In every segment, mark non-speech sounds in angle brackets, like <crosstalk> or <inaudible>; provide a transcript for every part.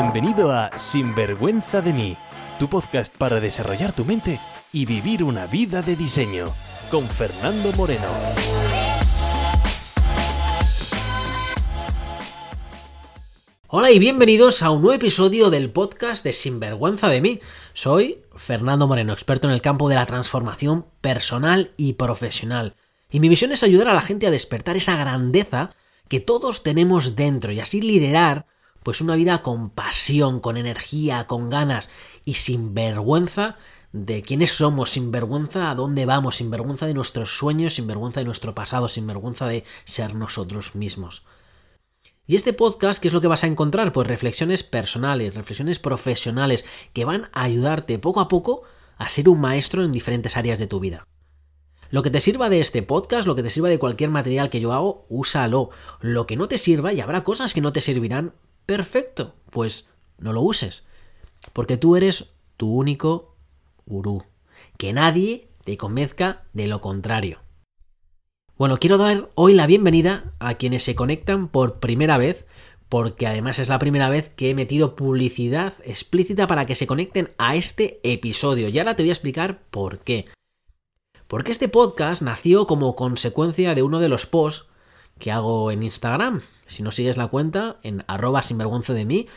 Bienvenido a Sinvergüenza de mí, tu podcast para desarrollar tu mente y vivir una vida de diseño, con Fernando Moreno. Hola y bienvenidos a un nuevo episodio del podcast de Sinvergüenza de mí. Soy Fernando Moreno, experto en el campo de la transformación personal y profesional. Y mi misión es ayudar a la gente a despertar esa grandeza que todos tenemos dentro y así liderar pues una vida con pasión, con energía, con ganas y sin vergüenza de quiénes somos, sin vergüenza a dónde vamos, sin vergüenza de nuestros sueños, sin vergüenza de nuestro pasado, sin vergüenza de ser nosotros mismos. Y este podcast, ¿qué es lo que vas a encontrar? Pues reflexiones personales, reflexiones profesionales que van a ayudarte poco a poco a ser un maestro en diferentes áreas de tu vida. Lo que te sirva de este podcast, lo que te sirva de cualquier material que yo hago, úsalo. Lo que no te sirva, y habrá cosas que no te servirán, perfecto, pues no lo uses. Porque tú eres tu único gurú. Que nadie te convenzca de lo contrario. Bueno, quiero dar hoy la bienvenida a quienes se conectan por primera vez, porque además es la primera vez que he metido publicidad explícita para que se conecten a este episodio. Y ahora te voy a explicar por qué. Porque este podcast nació como consecuencia de uno de los posts que hago en Instagram. Si no sigues la cuenta, en arroba sinvergüenza de mí,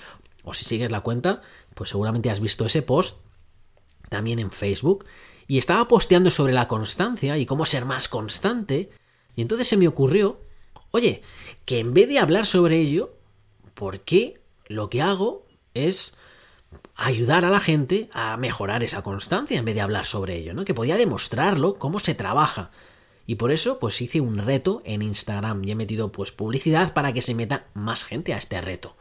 o si sigues la cuenta, pues seguramente has visto ese post también en Facebook. Y estaba posteando sobre la constancia y cómo ser más constante. Y entonces se me ocurrió, oye, que en vez de hablar sobre ello, ¿por qué lo que hago es ayudar a la gente a mejorar esa constancia en vez de hablar sobre ello, ¿no? Que podía demostrarlo cómo se trabaja. Y por eso, pues hice un reto en Instagram y he metido pues publicidad para que se meta más gente a este reto.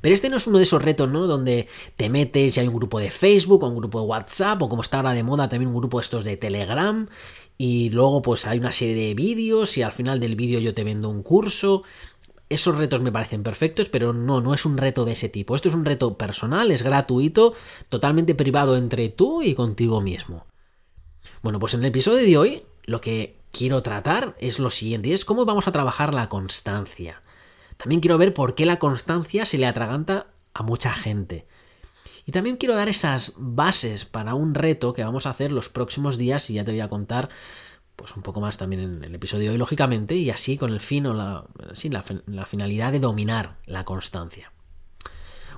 Pero este no es uno de esos retos, ¿no? Donde te metes y hay un grupo de Facebook o un grupo de WhatsApp o como está ahora de moda también un grupo estos de Telegram y luego pues hay una serie de vídeos y al final del vídeo yo te vendo un curso. Esos retos me parecen perfectos, pero no, no es un reto de ese tipo. Esto es un reto personal, es gratuito, totalmente privado entre tú y contigo mismo. Bueno, pues en el episodio de hoy lo que quiero tratar es lo siguiente, y es cómo vamos a trabajar la constancia. También quiero ver por qué la constancia se le atraganta a mucha gente. Y también quiero dar esas bases para un reto que vamos a hacer los próximos días y ya te voy a contar pues un poco más también en el episodio de hoy, lógicamente, y así con el fin o la, la, la finalidad de dominar la constancia.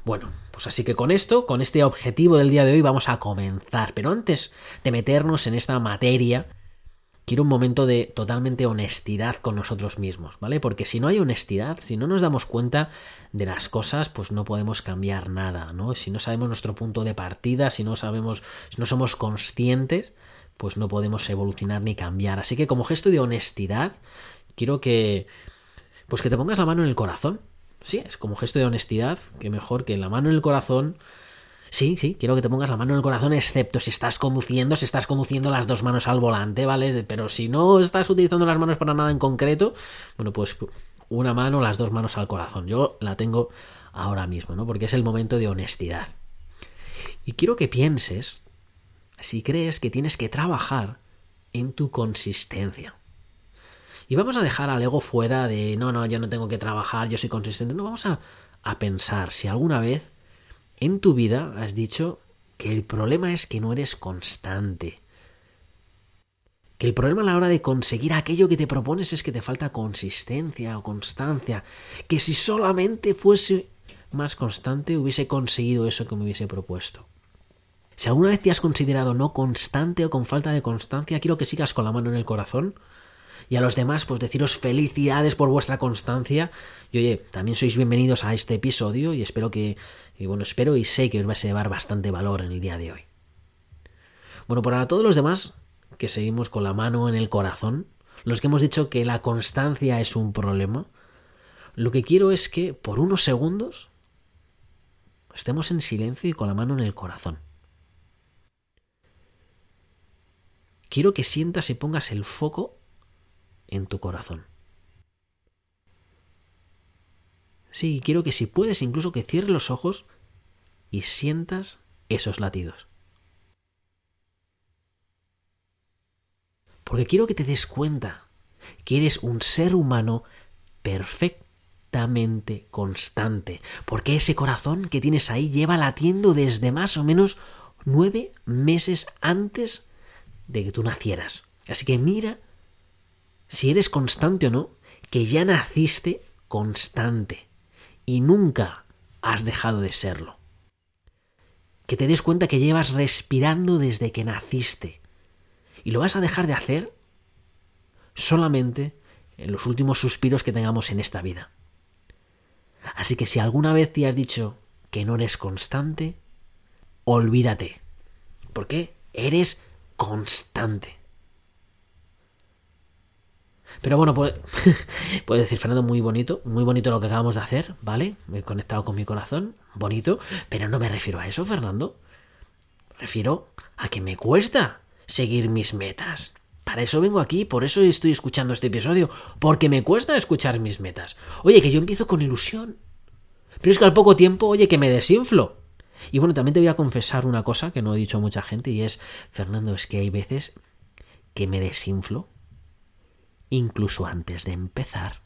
Bueno, pues así que con esto, con este objetivo del día de hoy vamos a comenzar, pero antes de meternos en esta materia, quiero un momento de totalmente honestidad con nosotros mismos, ¿vale? Porque si no hay honestidad, si no nos damos cuenta de las cosas, pues no podemos cambiar nada, ¿no? Si no sabemos nuestro punto de partida, si no sabemos, si no somos conscientes, pues no podemos evolucionar ni cambiar. Así que como gesto de honestidad, quiero que pues que te pongas la mano en el corazón. Sí, es como gesto de honestidad, que mejor que la mano en el corazón Sí, sí, quiero que te pongas la mano en el corazón, excepto si estás conduciendo, si estás conduciendo las dos manos al volante, ¿vale? Pero si no estás utilizando las manos para nada en concreto, bueno, pues una mano, las dos manos al corazón. Yo la tengo ahora mismo, ¿no? Porque es el momento de honestidad. Y quiero que pienses si crees que tienes que trabajar en tu consistencia. Y vamos a dejar al ego fuera de, no, no, yo no tengo que trabajar, yo soy consistente. No, vamos a, a pensar si alguna vez en tu vida has dicho que el problema es que no eres constante. Que el problema a la hora de conseguir aquello que te propones es que te falta consistencia o constancia. Que si solamente fuese más constante hubiese conseguido eso que me hubiese propuesto. Si alguna vez te has considerado no constante o con falta de constancia, quiero que sigas con la mano en el corazón y a los demás pues deciros felicidades por vuestra constancia y oye, también sois bienvenidos a este episodio y espero que, y bueno, espero y sé que os vais a llevar bastante valor en el día de hoy. Bueno, para todos los demás que seguimos con la mano en el corazón, los que hemos dicho que la constancia es un problema, lo que quiero es que por unos segundos estemos en silencio y con la mano en el corazón. Quiero que sientas y pongas el foco en tu corazón. Sí, quiero que si puedes incluso que cierres los ojos y sientas esos latidos. Porque quiero que te des cuenta que eres un ser humano perfectamente constante, porque ese corazón que tienes ahí lleva latiendo desde más o menos nueve meses antes de que tú nacieras. Así que mira si eres constante o no, que ya naciste constante y nunca has dejado de serlo. Que te des cuenta que llevas respirando desde que naciste y lo vas a dejar de hacer solamente en los últimos suspiros que tengamos en esta vida. Así que si alguna vez te has dicho que no eres constante, olvídate. Porque eres constante. Pero bueno, <laughs> puede, puede, decir Fernando, muy bonito, muy bonito lo que acabamos de hacer, ¿vale? Me he conectado con mi corazón, bonito, pero no me refiero a eso, Fernando. Refiero a que me cuesta seguir mis metas. Para eso vengo aquí, por eso estoy escuchando este episodio, porque me cuesta escuchar mis metas. Oye, que yo empiezo con ilusión. Pero es que al poco tiempo, oye, que me desinflo. Y bueno, también te voy a confesar una cosa que no he dicho a mucha gente y es, Fernando, es que hay veces que me desinflo incluso antes de empezar.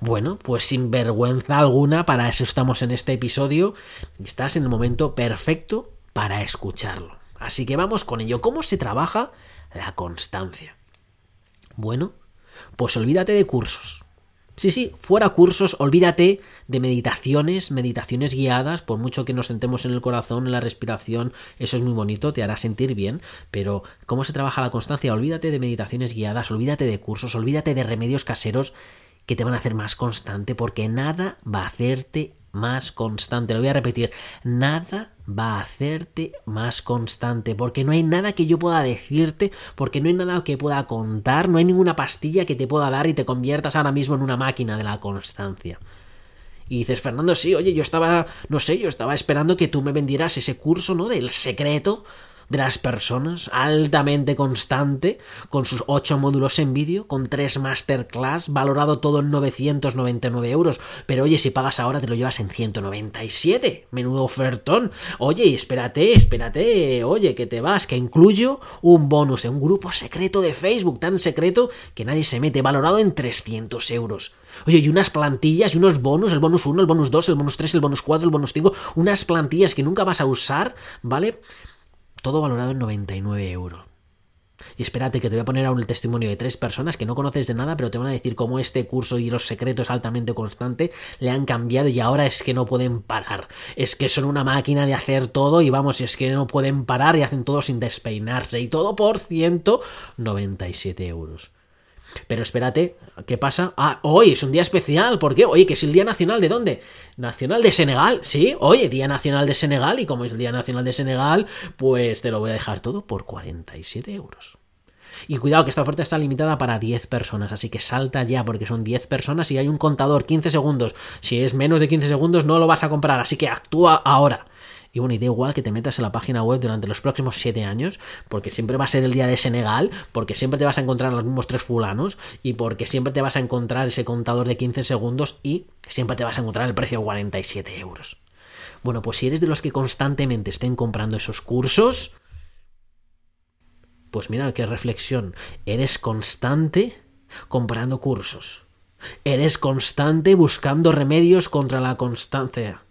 Bueno, pues sin vergüenza alguna, para eso estamos en este episodio estás en el momento perfecto para escucharlo. Así que vamos con ello. ¿Cómo se trabaja la constancia? Bueno, pues olvídate de cursos. Sí, sí, fuera cursos, olvídate de meditaciones, meditaciones guiadas, por mucho que nos sentemos en el corazón, en la respiración, eso es muy bonito, te hará sentir bien, pero ¿cómo se trabaja la constancia? Olvídate de meditaciones guiadas, olvídate de cursos, olvídate de remedios caseros que te van a hacer más constante, porque nada va a hacerte más constante. Lo voy a repetir, nada va a hacerte más constante, porque no hay nada que yo pueda decirte, porque no hay nada que pueda contar, no hay ninguna pastilla que te pueda dar y te conviertas ahora mismo en una máquina de la constancia. Y dices, Fernando, sí, oye, yo estaba, no sé, yo estaba esperando que tú me vendieras ese curso, ¿no? Del secreto de las personas, altamente constante, con sus ocho módulos en vídeo, con tres masterclass, valorado todo en 999 euros. Pero oye, si pagas ahora te lo llevas en 197. Menudo ofertón. Oye, espérate, espérate, oye, que te vas, que incluyo un bonus en un grupo secreto de Facebook, tan secreto que nadie se mete, valorado en 300 euros. Oye, y unas plantillas y unos bonos, el bonus 1, el bonus 2, el bonus 3, el bonus 4, el bonus 5, unas plantillas que nunca vas a usar, ¿vale? Todo valorado en 99 euros. Y espérate que te voy a poner aún el testimonio de tres personas que no conoces de nada, pero te van a decir cómo este curso y los secretos altamente constante le han cambiado y ahora es que no pueden parar. Es que son una máquina de hacer todo y vamos, es que no pueden parar y hacen todo sin despeinarse y todo por 197 euros. Pero espérate, ¿qué pasa? Ah, hoy es un día especial, ¿por qué? Oye, que es el Día Nacional de dónde? Nacional de Senegal, sí, oye, Día Nacional de Senegal, y como es el Día Nacional de Senegal, pues te lo voy a dejar todo por 47 euros. Y cuidado que esta oferta está limitada para 10 personas, así que salta ya porque son 10 personas y hay un contador 15 segundos. Si es menos de 15 segundos no lo vas a comprar, así que actúa ahora. Y bueno, y da igual que te metas en la página web durante los próximos 7 años, porque siempre va a ser el día de Senegal, porque siempre te vas a encontrar los mismos tres fulanos, y porque siempre te vas a encontrar ese contador de 15 segundos y siempre te vas a encontrar el precio de 47 euros. Bueno, pues si eres de los que constantemente estén comprando esos cursos, pues mira qué reflexión. Eres constante comprando cursos. Eres constante buscando remedios contra la constancia.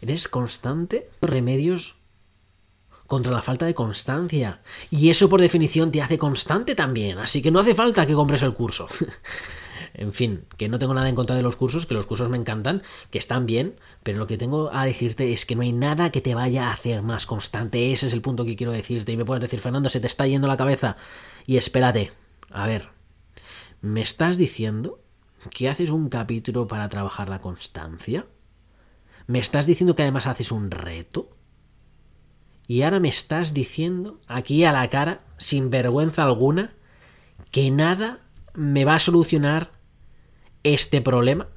Eres constante remedios contra la falta de constancia. Y eso por definición te hace constante también. Así que no hace falta que compres el curso. <laughs> en fin, que no tengo nada en contra de los cursos, que los cursos me encantan, que están bien, pero lo que tengo a decirte es que no hay nada que te vaya a hacer más constante. Ese es el punto que quiero decirte. Y me puedes decir, Fernando, se te está yendo la cabeza. Y espérate, a ver, ¿me estás diciendo que haces un capítulo para trabajar la constancia? ¿Me estás diciendo que además haces un reto? Y ahora me estás diciendo aquí a la cara, sin vergüenza alguna, que nada me va a solucionar este problema.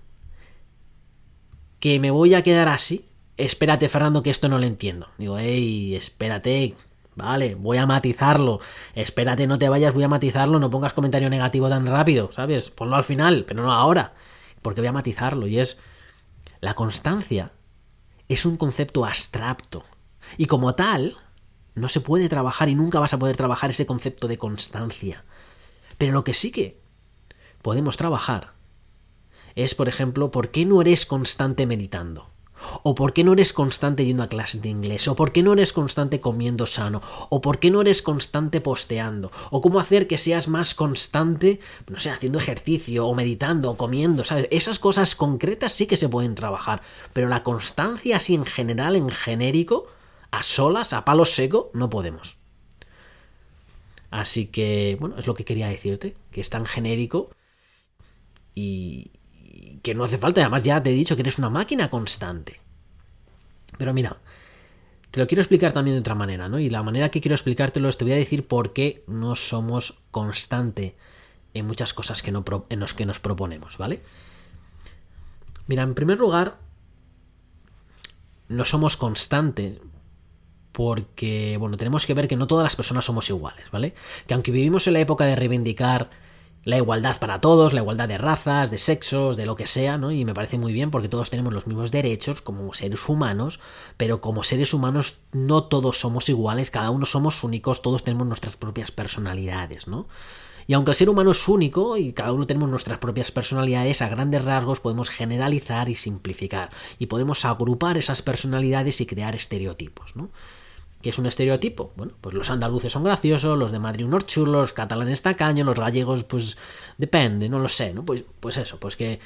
Que me voy a quedar así. Espérate, Fernando, que esto no lo entiendo. Digo, hey, espérate. Vale, voy a matizarlo. Espérate, no te vayas, voy a matizarlo. No pongas comentario negativo tan rápido, ¿sabes? Ponlo al final, pero no ahora. Porque voy a matizarlo. Y es la constancia es un concepto abstracto y como tal no se puede trabajar y nunca vas a poder trabajar ese concepto de constancia. Pero lo que sí que podemos trabajar es, por ejemplo, ¿por qué no eres constante meditando? ¿O por qué no eres constante yendo a clases de inglés? ¿O por qué no eres constante comiendo sano? ¿O por qué no eres constante posteando? ¿O cómo hacer que seas más constante, no sé, haciendo ejercicio o meditando o comiendo? ¿Sabes? Esas cosas concretas sí que se pueden trabajar, pero la constancia así en general, en genérico, a solas, a palo seco, no podemos. Así que, bueno, es lo que quería decirte, que es tan genérico y, que no hace falta, además ya te he dicho que eres una máquina constante. Pero mira, te lo quiero explicar también de otra manera, ¿no? Y la manera que quiero explicártelo es te voy a decir por qué no somos constante en muchas cosas que no en los que nos proponemos, ¿vale? Mira, en primer lugar, no somos constante porque, bueno, tenemos que ver que no todas las personas somos iguales, ¿vale? Que aunque vivimos en la época de reivindicar la igualdad para todos, la igualdad de razas, de sexos, de lo que sea, ¿no? Y me parece muy bien porque todos tenemos los mismos derechos como seres humanos, pero como seres humanos no todos somos iguales, cada uno somos únicos, todos tenemos nuestras propias personalidades, ¿no? Y aunque el ser humano es único y cada uno tenemos nuestras propias personalidades, a grandes rasgos podemos generalizar y simplificar. Y podemos agrupar esas personalidades y crear estereotipos, ¿no? ¿Qué es un estereotipo? Bueno, pues los andaluces son graciosos, los de Madrid unos chulos, los catalanes tacaños, los gallegos, pues depende, no lo sé, ¿no? Pues, pues eso, pues que,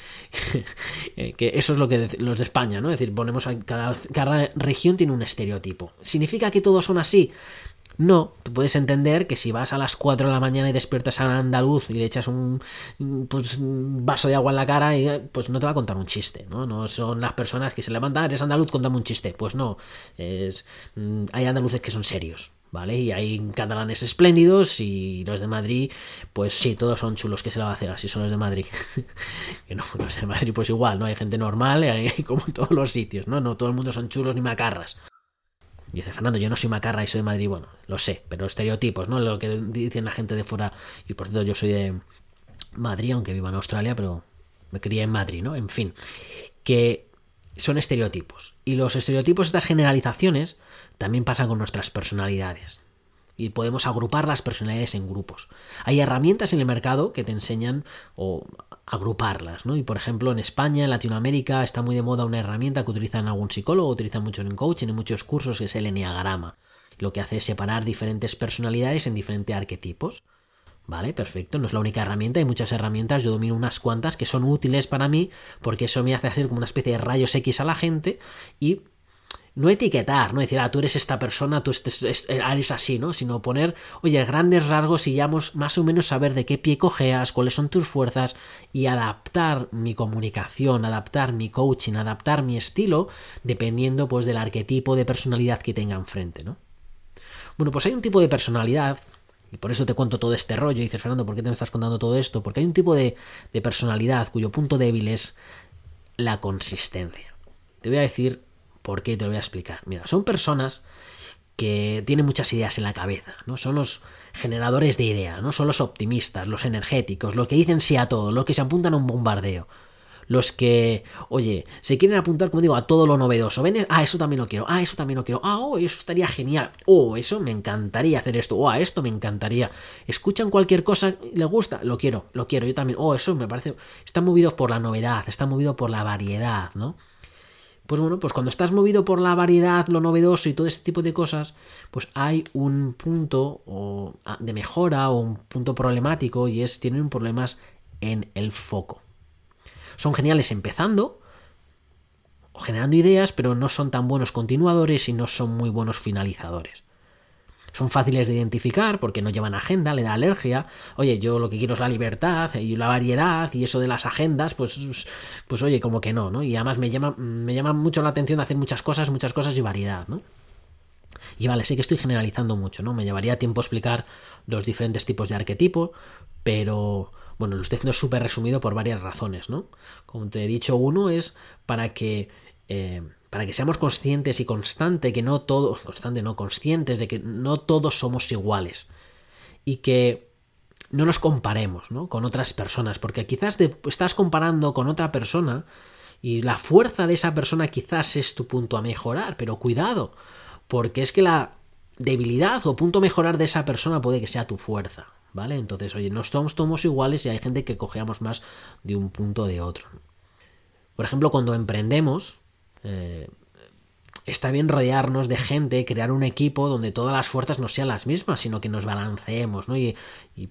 <laughs> que eso es lo que los de España, ¿no? Es decir, ponemos a cada, cada región tiene un estereotipo. ¿Significa que todos son así? No, tú puedes entender que si vas a las 4 de la mañana y despiertas a andaluz y le echas un, pues, vaso de agua en la cara, pues no te va a contar un chiste, ¿no? No son las personas que se levantan, eres andaluz, contame un chiste. Pues no, es, mm, hay andaluces que son serios, ¿vale? Y hay catalanes espléndidos y los de Madrid, pues sí, todos son chulos, que se la va a hacer? Así son los de Madrid. <laughs> que no, los de Madrid pues igual, ¿no? Hay gente normal, hay, <laughs> como en todos los sitios, ¿no? No todo el mundo son chulos ni macarras. Dice Fernando, yo no soy macarra y soy de Madrid. Bueno, lo sé, pero estereotipos, ¿no? Lo que dicen la gente de fuera. Y por cierto, yo soy de Madrid, aunque viva en Australia, pero me crié en Madrid, ¿no? En fin, que son estereotipos. Y los estereotipos, estas generalizaciones, también pasan con nuestras personalidades y podemos agrupar las personalidades en grupos. Hay herramientas en el mercado que te enseñan agruparlas, ¿no? Y por ejemplo, en España, en Latinoamérica, está muy de moda una herramienta que utilizan algún psicólogo, utilizan mucho en coaching, en muchos cursos, que es el enneagrama. Lo que hace es separar diferentes personalidades en diferentes arquetipos. Vale, perfecto, no es la única herramienta, hay muchas herramientas, yo domino unas cuantas que son útiles para mí porque eso me hace hacer como una especie de rayos X a la gente y no etiquetar, no decir, ah, tú eres esta persona, tú eres así, ¿no? Sino poner, oye, grandes rasgos y ya más o menos saber de qué pie cojeas, cuáles son tus fuerzas y adaptar mi comunicación, adaptar mi coaching, adaptar mi estilo, dependiendo pues del arquetipo de personalidad que tenga enfrente, ¿no? Bueno, pues hay un tipo de personalidad y por eso te cuento todo este rollo. Dices, Fernando, ¿por qué te me estás contando todo esto? Porque hay un tipo de, de, personalidad cuyo punto débil es la consistencia. Te voy a decir ¿Por qué? Te lo voy a explicar. Mira, son personas que tienen muchas ideas en la cabeza, ¿no? Son los generadores de ideas, ¿no? Son los optimistas, los energéticos, los que dicen sí a todo, los que se apuntan a un bombardeo. Los que, oye, se quieren apuntar, como digo, a todo lo novedoso. Ven, ah, eso también lo quiero, ah, eso también lo quiero, ah, oh, eso estaría genial, oh, eso me encantaría hacer esto, oh, a esto me encantaría. Escuchan cualquier cosa, le gusta, lo quiero, lo quiero, yo también, oh, eso me parece. Están movidos por la novedad, están movidos por la variedad, ¿no? Pues bueno, pues cuando estás movido por la variedad, lo novedoso y todo este tipo de cosas, pues hay un punto de mejora o un punto problemático y es tienen problemas en el foco. Son geniales empezando o generando ideas, pero no son tan buenos continuadores y no son muy buenos finalizadores. Son fáciles de identificar porque no llevan agenda, le da alergia. Oye, yo lo que quiero es la libertad y la variedad y eso de las agendas, pues, pues oye, como que no, ¿no? Y además me llama, me llama mucho la atención hacer muchas cosas, muchas cosas y variedad, ¿no? Y vale, sé que estoy generalizando mucho, ¿no? Me llevaría tiempo explicar los diferentes tipos de arquetipo, pero bueno, lo estoy haciendo súper resumido por varias razones, ¿no? Como te he dicho, uno es para que eh, para que seamos conscientes y constante que no todos, <laughs> constante, no conscientes de que no todos somos iguales y que no nos comparemos ¿no? con otras personas, porque quizás te estás comparando con otra persona y la fuerza de esa persona quizás es tu punto a mejorar, pero cuidado, porque es que la debilidad o punto a mejorar de esa persona puede que sea tu fuerza, ¿vale? Entonces, oye, no somos todos iguales y hay gente que cogeamos más de un punto de otro. Por ejemplo, cuando emprendemos, eh, está bien rodearnos de gente, crear un equipo donde todas las fuerzas no sean las mismas, sino que nos balanceemos, ¿no? Y,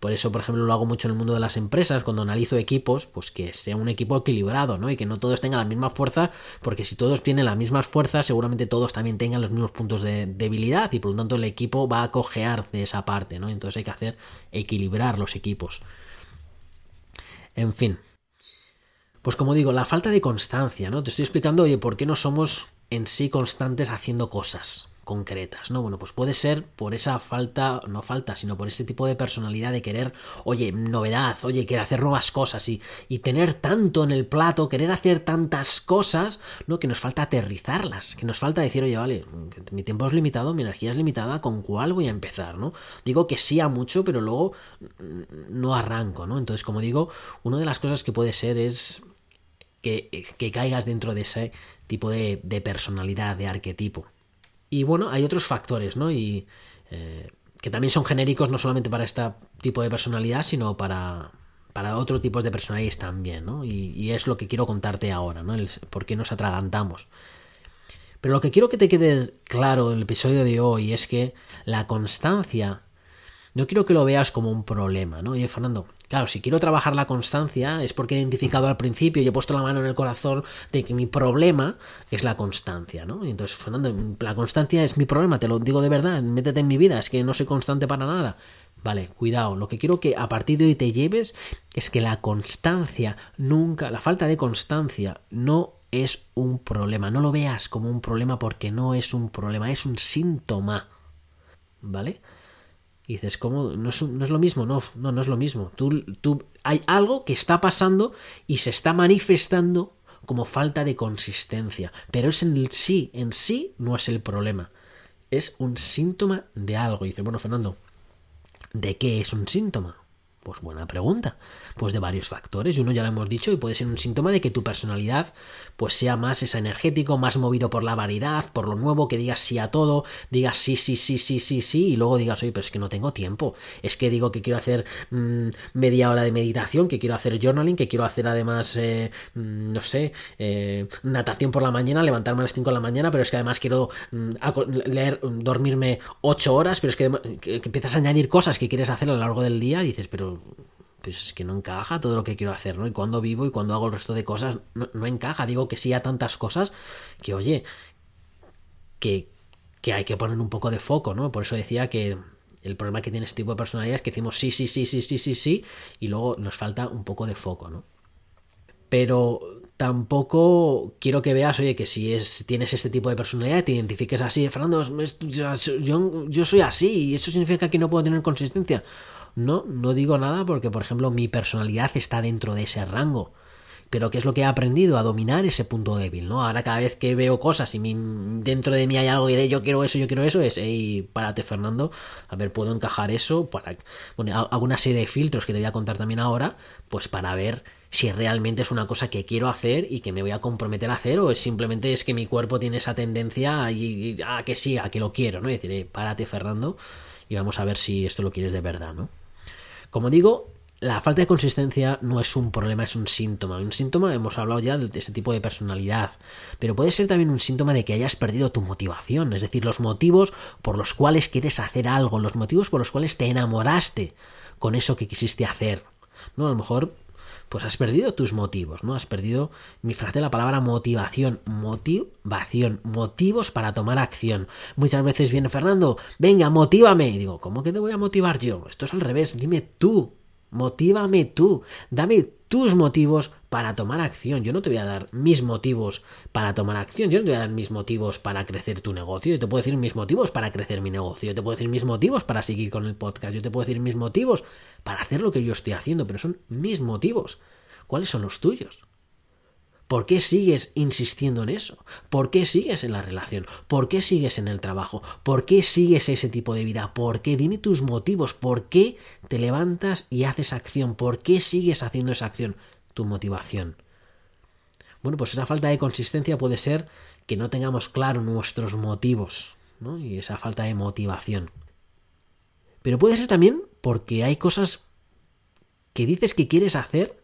por eso, por ejemplo, lo hago mucho en el mundo de las empresas, cuando analizo equipos, pues que sea un equipo equilibrado, ¿no? Y que no todos tengan la misma fuerza, porque si todos tienen las mismas fuerzas, seguramente todos también tengan los mismos puntos de debilidad y por lo tanto el equipo va a cojear de esa parte, ¿no? Entonces hay que hacer equilibrar los equipos. En fin. Pues como digo, la falta de constancia, ¿no? Te estoy explicando, oye, ¿por qué no somos en sí constantes haciendo cosas concretas, ¿no? Bueno, pues puede ser por esa falta, no falta, sino por ese tipo de personalidad de querer, oye, novedad, oye, querer hacer nuevas cosas y, y tener tanto en el plato, querer hacer tantas cosas, ¿no? Que nos falta aterrizarlas, que nos falta decir, oye, vale, mi tiempo es limitado, mi energía es limitada, ¿con cuál voy a empezar, ¿no? Digo que sí a mucho, pero luego no arranco, ¿no? Entonces, como digo, una de las cosas que puede ser es que, que caigas dentro de ese tipo de, personalidad, de arquetipo. Y bueno, hay otros factores, ¿no? Y eh, que también son genéricos no solamente para este tipo de personalidad, sino para, para otro tipo de personalidades también, ¿no? Y, es lo que quiero contarte ahora, ¿no? por qué nos atragantamos. Pero lo que quiero que te quede claro en el episodio de hoy es que la constancia no quiero que lo veas como un problema, ¿no? Oye, Fernando, claro, si quiero trabajar la constancia es porque he identificado al principio y he puesto la mano en el corazón de que mi problema es la constancia, ¿no? Entonces, Fernando, la constancia es mi problema, te lo digo de verdad, métete en mi vida, es que no soy constante para nada. Vale, cuidado, lo que quiero que a partir de hoy te lleves es que la constancia nunca, la falta de constancia no es un problema, no lo veas como un problema porque no es un problema, es un síntoma. ¿Vale? Y dices, ¿cómo? No es, no es lo mismo, no, no, no es lo mismo. Tú, tú, hay algo que está pasando y se está manifestando como falta de consistencia. Pero es en sí, en sí no es el problema. Es un síntoma de algo. Y dices, bueno, Fernando, ¿de qué es un síntoma? Pues buena pregunta. Pues de varios factores, y uno ya lo hemos dicho, y puede ser un síntoma de que tu personalidad pues sea más esa energético, más movido por la variedad, por lo nuevo, que digas sí a todo, digas sí, sí, sí, sí, sí, sí, y luego digas, oye, pero es que no tengo tiempo. Es que digo que quiero hacer mm, media hora de meditación, que quiero hacer journaling, que quiero hacer además, eh, mm, no sé, eh, natación por la mañana, levantarme a las 5 de la mañana, pero es que además quiero mm, leer, dormirme 8 horas, pero es que, que empiezas a añadir cosas que quieres hacer a lo largo del día y dices, pero es que no encaja todo lo que quiero hacer, ¿no? Y cuando vivo y cuando hago el resto de cosas, no, encaja. Digo que sí a tantas cosas que, oye, que, que hay que poner un poco de foco, ¿no? Por eso decía que el problema que tiene este tipo de personalidad es que decimos sí, sí, sí, sí, sí, sí, sí, y luego nos falta un poco de foco, ¿no? Pero tampoco quiero que veas, oye, que si es, tienes este tipo de personalidad, te identifiques así, Fernando, yo, yo soy así, y eso significa que no puedo tener consistencia. No, no digo nada porque, por ejemplo, mi personalidad está dentro de ese rango. Pero ¿qué es lo que he aprendido? A dominar ese punto débil, ¿no? Ahora cada vez que veo cosas y dentro de mí hay algo y de yo quiero eso, yo quiero eso, es, hey, párate Fernando, a ver, ¿puedo encajar eso? Para, bueno, hago una serie de filtros que te voy a contar también ahora, pues para ver si realmente es una cosa que quiero hacer y que me voy a comprometer a hacer o es simplemente es que mi cuerpo tiene esa tendencia y, a que sí, a que lo quiero, ¿no? Y decir, hey, párate Fernando y vamos a ver si esto lo quieres de verdad, ¿no? Como digo, la falta de consistencia no es un problema, es un síntoma. Un síntoma, hemos hablado ya de ese tipo de personalidad, pero puede ser también un síntoma de que hayas perdido tu motivación, es decir, los motivos por los cuales quieres hacer algo, los motivos por los cuales te enamoraste con eso que quisiste hacer. ¿No? A lo mejor pues has perdido tus motivos, ¿no? Has perdido, mi frase, la palabra motivación, motivación, motivos para tomar acción. Muchas veces viene Fernando, venga, motívame. Y digo, ¿cómo que te voy a motivar yo? Esto es al revés, dime tú, motívame tú, dame tus motivos para tomar acción. Yo no te voy a dar mis motivos para tomar acción. Yo no te voy a dar mis motivos para crecer tu negocio. Yo te puedo decir mis motivos para crecer mi negocio. Yo te puedo decir mis motivos para seguir con el podcast. Yo te puedo decir mis motivos para hacer lo que yo estoy haciendo. Pero son mis motivos. ¿Cuáles son los tuyos? ¿Por qué sigues insistiendo en eso? ¿Por qué sigues en la relación? ¿Por qué sigues en el trabajo? ¿Por qué sigues ese tipo de vida? ¿Por qué? Dime tus motivos. ¿Por qué te levantas y haces acción? ¿Por qué sigues haciendo esa acción? Tu motivación. Bueno, pues esa falta de consistencia puede ser que no tengamos claro nuestros motivos, ¿no? Y esa falta de motivación. Pero puede ser también porque hay cosas que dices que quieres hacer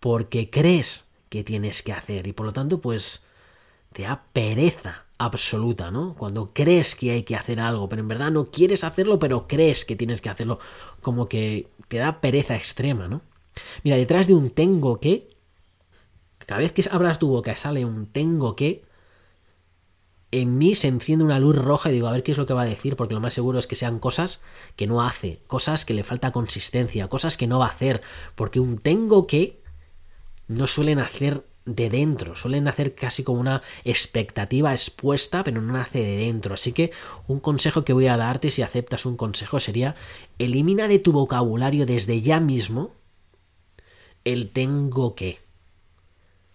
porque crees que tienes que hacer y por lo tanto pues te da pereza absoluta, ¿no? Cuando crees que hay que hacer algo, pero en verdad no quieres hacerlo, pero crees que tienes que hacerlo, como que te da pereza extrema, ¿no? Mira, detrás de un tengo que, cada vez que abras tu boca sale un tengo que, en mí se enciende una luz roja y digo, a ver qué es lo que va a decir, porque lo más seguro es que sean cosas que no hace, cosas que le falta consistencia, cosas que no va a hacer, porque un tengo que no suelen hacer de dentro, suelen hacer casi como una expectativa expuesta, pero no nace de dentro. Así que un consejo que voy a darte si aceptas un consejo sería elimina de tu vocabulario desde ya mismo el tengo que.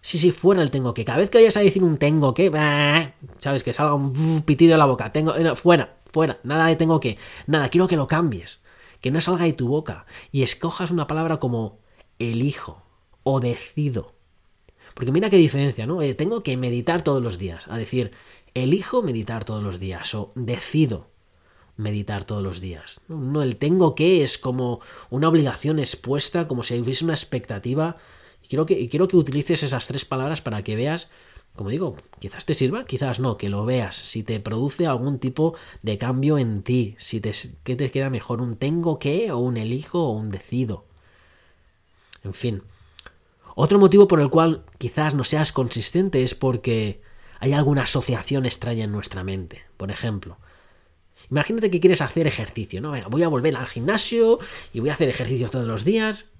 Sí, sí, fuera el tengo que. Cada vez que vayas a decir un tengo que, sabes que salga un pitido de la boca. Tengo, eh, fuera, fuera, nada de tengo que. Nada, quiero que lo cambies. Que no salga de tu boca. Y escojas una palabra como elijo o decido. Porque mira qué diferencia, ¿no? Eh, tengo que meditar todos los días. A decir, elijo meditar todos los días o decido meditar todos los días. No, el tengo que es como una obligación expuesta, como si hubiese una expectativa. Y quiero que, quiero que utilices esas tres palabras para que veas, como digo, quizás te sirva, quizás no, que lo veas, si te produce algún tipo de cambio en ti, si te, ¿qué te queda mejor? ¿Un tengo que o un elijo o un decido? En fin. Otro motivo por el cual quizás no seas consistente es porque hay alguna asociación extraña en nuestra mente. Por ejemplo, Imagínate que quieres hacer ejercicio, ¿no? Venga, voy a volver al gimnasio y voy a hacer ejercicio todos los días.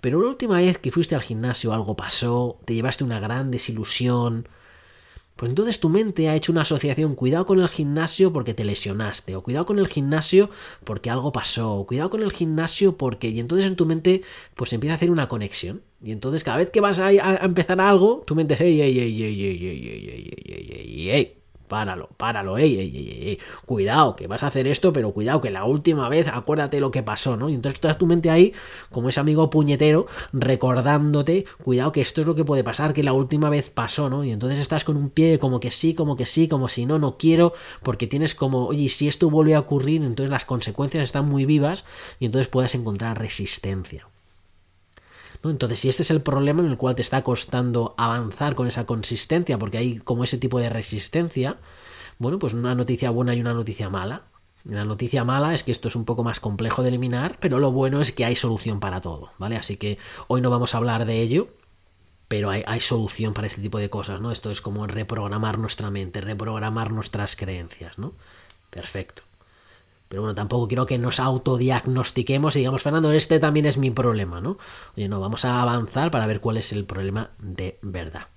Pero la última vez que fuiste al gimnasio algo pasó, te llevaste una gran desilusión. Pues entonces tu mente ha hecho una asociación, cuidado con el gimnasio porque te lesionaste, o cuidado con el gimnasio porque algo pasó, o cuidado con el gimnasio porque... Y entonces en tu mente pues empieza a hacer una conexión. Y entonces cada vez que vas a, empezar algo, tu mente, hey, hey, hey, hey, hey, hey, hey, hey, hey, hey, páralo, páralo, ey, ey, ey, ey, cuidado, que vas a hacer esto, pero cuidado, que la última vez acuérdate lo que pasó, ¿no? Y entonces toda tu mente ahí, como ese amigo puñetero, recordándote, cuidado, que esto es lo que puede pasar, que la última vez pasó, ¿no? Y entonces estás con un pie como que sí, como que sí, como si no, no quiero, porque tienes como, oye, si esto vuelve a ocurrir, entonces las consecuencias están muy vivas y entonces puedes encontrar resistencia. Entonces, si este es el problema en el cual te está costando avanzar con esa consistencia, porque hay como ese tipo de resistencia, bueno, pues una noticia buena y una noticia mala. La noticia mala es que esto es un poco más complejo de eliminar, pero lo bueno es que hay solución para todo, ¿vale? Así que hoy no vamos a hablar de ello, pero hay, hay, solución para este tipo de cosas, ¿no? Esto es como reprogramar nuestra mente, reprogramar nuestras creencias, ¿no? Perfecto. Pero bueno, tampoco quiero que nos autodiagnostiquemos y digamos, Fernando, este también es mi problema, ¿no? Oye, no, vamos a avanzar para ver cuál es el problema de verdad.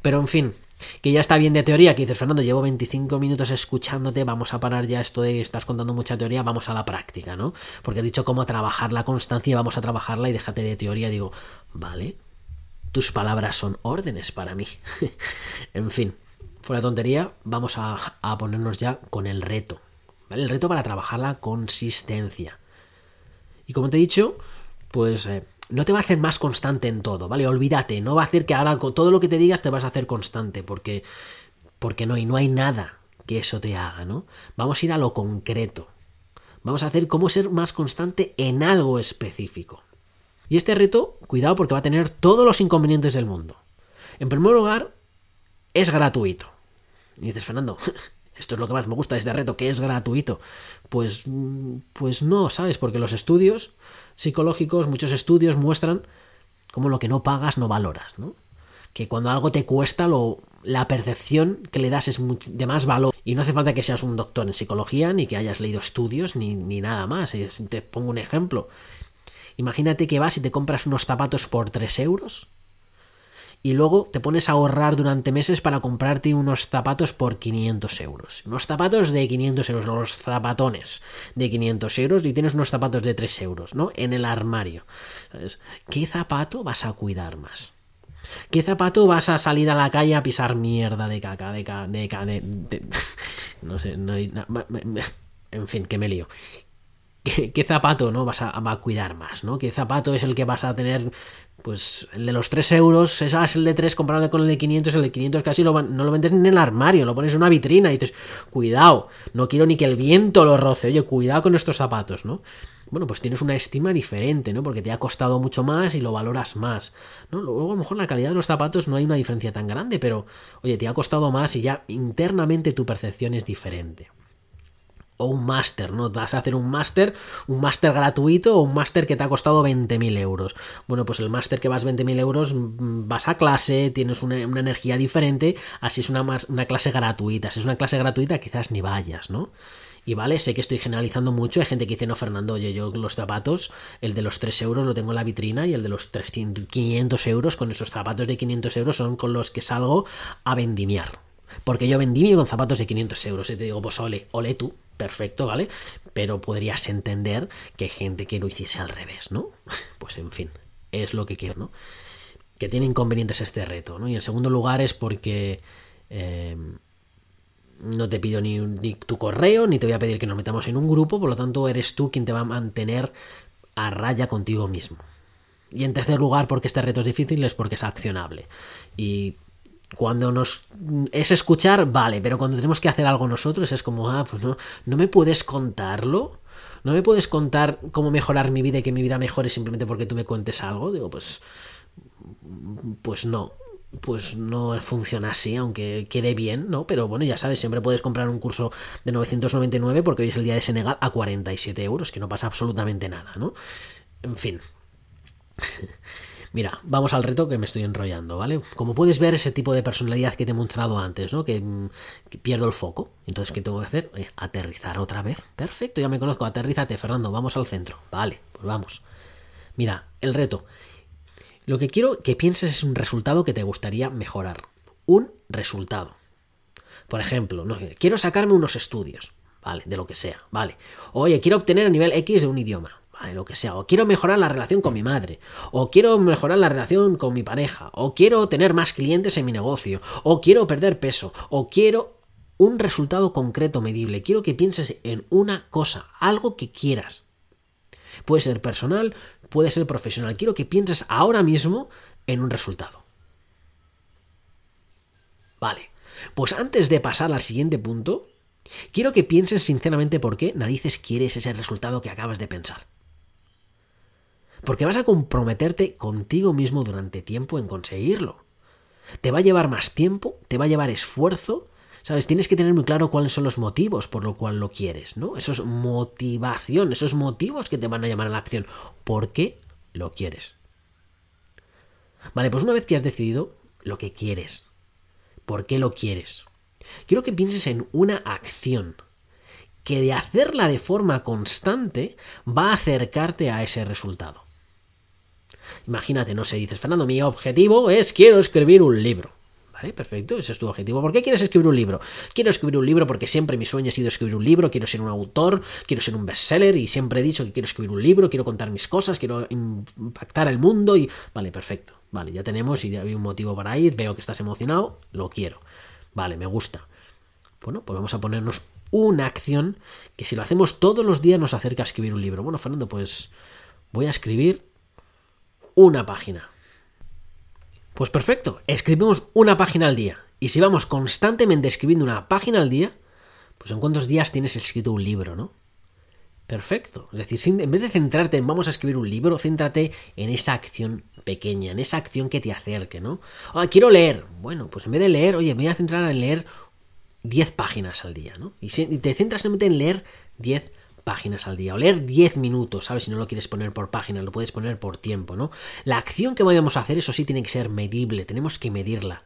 Pero en fin, que ya está bien de teoría, que dices, Fernando, llevo 25 minutos escuchándote, vamos a parar ya esto de que estás contando mucha teoría, vamos a la práctica, ¿no? Porque he dicho cómo trabajar la constancia, vamos a trabajarla y déjate de teoría. Digo, vale, tus palabras son órdenes para mí. <laughs> en fin, fuera tontería, vamos a, a ponernos ya con el reto. El reto para trabajar la consistencia. Y como te he dicho, pues eh, no te va a hacer más constante en todo, ¿vale? Olvídate, no va a hacer que ahora todo lo que te digas te vas a hacer constante, porque, porque no, y no hay nada que eso te haga, ¿no? Vamos a ir a lo concreto. Vamos a hacer cómo ser más constante en algo específico. Y este reto, cuidado porque va a tener todos los inconvenientes del mundo. En primer lugar, es gratuito. Y dices, Fernando, <laughs> esto es lo que más me gusta de este reto, que es gratuito. Pues, pues no, ¿sabes? Porque los estudios psicológicos, muchos estudios muestran cómo lo que no pagas no valoras, ¿no? Que cuando algo te cuesta, lo, la percepción que le das es de más valor. Y no hace falta que seas un doctor en psicología, ni que hayas leído estudios, ni, ni nada más. Te pongo un ejemplo. Imagínate que vas y te compras unos zapatos por 3 euros y luego te pones a ahorrar durante meses para comprarte unos zapatos por 500 euros. Unos zapatos de 500 euros, los zapatones de 500 euros y tienes unos zapatos de 3 euros, ¿no? En el armario. ¿Qué zapato vas a cuidar más? ¿Qué zapato vas a salir a la calle a pisar mierda de caca, de caca, de caca, de, <laughs> no sé, no hay, en fin, que me lío. ¿Qué, zapato no vas a, a, cuidar más? ¿no? ¿Qué zapato es el que vas a tener pues el de los 3 euros, esa es el de 3 comparado con el de 500, el de 500 casi lo, no lo vendes ni en el armario, lo pones en una vitrina y dices, cuidado, no quiero ni que el viento lo roce, oye, cuidado con estos zapatos, ¿no? bueno, pues tienes una estima diferente, ¿no? Porque te ha costado mucho más y lo valoras más, ¿no? Luego a lo mejor la calidad de los zapatos no hay una diferencia tan grande, pero oye, te ha costado más y ya internamente tu percepción es diferente o un máster, ¿no? Vas a hacer un máster, un máster gratuito o un máster que te ha costado 20.000 euros. Bueno, pues el máster que vas 20.000 euros, mm, vas a clase, tienes una, energía diferente, así es una, clase gratuita. Si es una clase gratuita, quizás ni vayas, ¿no? Y vale, sé que estoy generalizando mucho. Hay gente que dice, no, Fernando, oye, yo los zapatos, el de los 3 euros lo tengo en la vitrina y el de los 300, 500 euros, con esos zapatos de 500 euros son con los que salgo a vendimiar. Porque yo vendimio con zapatos de 500 euros. Y te digo, pues ole, ole tú, perfecto, ¿vale? Pero podrías entender que hay gente que lo hiciese al revés, ¿no? <laughs> Pues en fin, es lo que quiero, ¿no? Que tiene inconvenientes este reto, ¿no? Y en segundo lugar es porque eh, no te pido ni, ni, tu correo, ni te voy a pedir que nos metamos en un grupo, por lo tanto eres tú quien te va a mantener a raya contigo mismo. Y en tercer lugar, porque este reto es difícil, es porque es accionable. Y cuando nos es escuchar, vale, pero cuando tenemos que hacer algo nosotros es como, ah, pues no, no me puedes contarlo. No me puedes contar cómo mejorar mi vida y que mi vida mejore simplemente porque tú me cuentes algo. Digo, pues, pues no, pues no funciona así, aunque quede bien, ¿no? Pero bueno, ya sabes, siempre puedes comprar un curso de 999 porque hoy es el día de Senegal a 47 euros, que no pasa absolutamente nada, ¿no? En fin. <laughs> Mira, vamos al reto que me estoy enrollando, ¿vale? Como puedes ver, ese tipo de personalidad que te he mostrado antes, ¿no? Que, pierdo el foco. Entonces, ¿qué tengo que hacer? aterrizar otra vez. Perfecto, ya me conozco. Aterrízate, Fernando. Vamos al centro. Vale, pues vamos. Mira, el reto. Lo que quiero que pienses es un resultado que te gustaría mejorar. Un resultado. Por ejemplo, quiero sacarme unos estudios. Vale, de lo que sea. Vale. Oye, quiero obtener a nivel X de un idioma lo que sea, o quiero mejorar la relación con mi madre, o quiero mejorar la relación con mi pareja, o quiero tener más clientes en mi negocio, o quiero perder peso, o quiero un resultado concreto medible. Quiero que pienses en una cosa, algo que quieras. Puede ser personal, puede ser profesional. Quiero que pienses ahora mismo en un resultado. Vale. Pues antes de pasar al siguiente punto, quiero que pienses sinceramente por qué narices quieres ese resultado que acabas de pensar porque vas a comprometerte contigo mismo durante tiempo en conseguirlo. Te va a llevar más tiempo, te va a llevar esfuerzo, ¿sabes? Tienes que tener muy claro cuáles son los motivos por lo cual lo quieres, ¿no? Eso es motivación, esos motivos que te van a llamar a la acción. ¿Por qué lo quieres? Vale, pues una vez que has decidido lo que quieres, ¿por qué lo quieres? Quiero que pienses en una acción que de hacerla de forma constante va a acercarte a ese resultado. Imagínate, no sé, dices, Fernando, mi objetivo es quiero escribir un libro. Vale, perfecto, ese es tu objetivo. ¿Por qué quieres escribir un libro? Quiero escribir un libro porque siempre mi sueño ha sido escribir un libro, quiero ser un autor, quiero ser un bestseller y siempre he dicho que quiero escribir un libro, quiero contar mis cosas, quiero impactar al mundo y... Vale, perfecto. Vale, ya tenemos y ya hay un motivo para ir, veo que estás emocionado, lo quiero. Vale, me gusta. Bueno, pues vamos a ponernos una acción que si lo hacemos todos los días nos acerca a escribir un libro. Bueno, Fernando, pues voy a escribir una página. Pues perfecto, escribimos una página al día. Y si vamos constantemente escribiendo una página al día, pues en cuántos días tienes escrito un libro, ¿no? Perfecto. Es decir, en vez de centrarte en vamos a escribir un libro, céntrate en esa acción pequeña, en esa acción que te acerque, ¿no? Ah, quiero leer. Bueno, pues en vez de leer, oye, me voy a centrar en leer 10 páginas al día, ¿no? Y te centras solamente en leer 10 páginas al día o leer 10 minutos, ¿sabes? Si no lo quieres poner por página, lo puedes poner por tiempo, ¿no? La acción que vayamos a hacer, eso sí, tiene que ser medible, tenemos que medirla.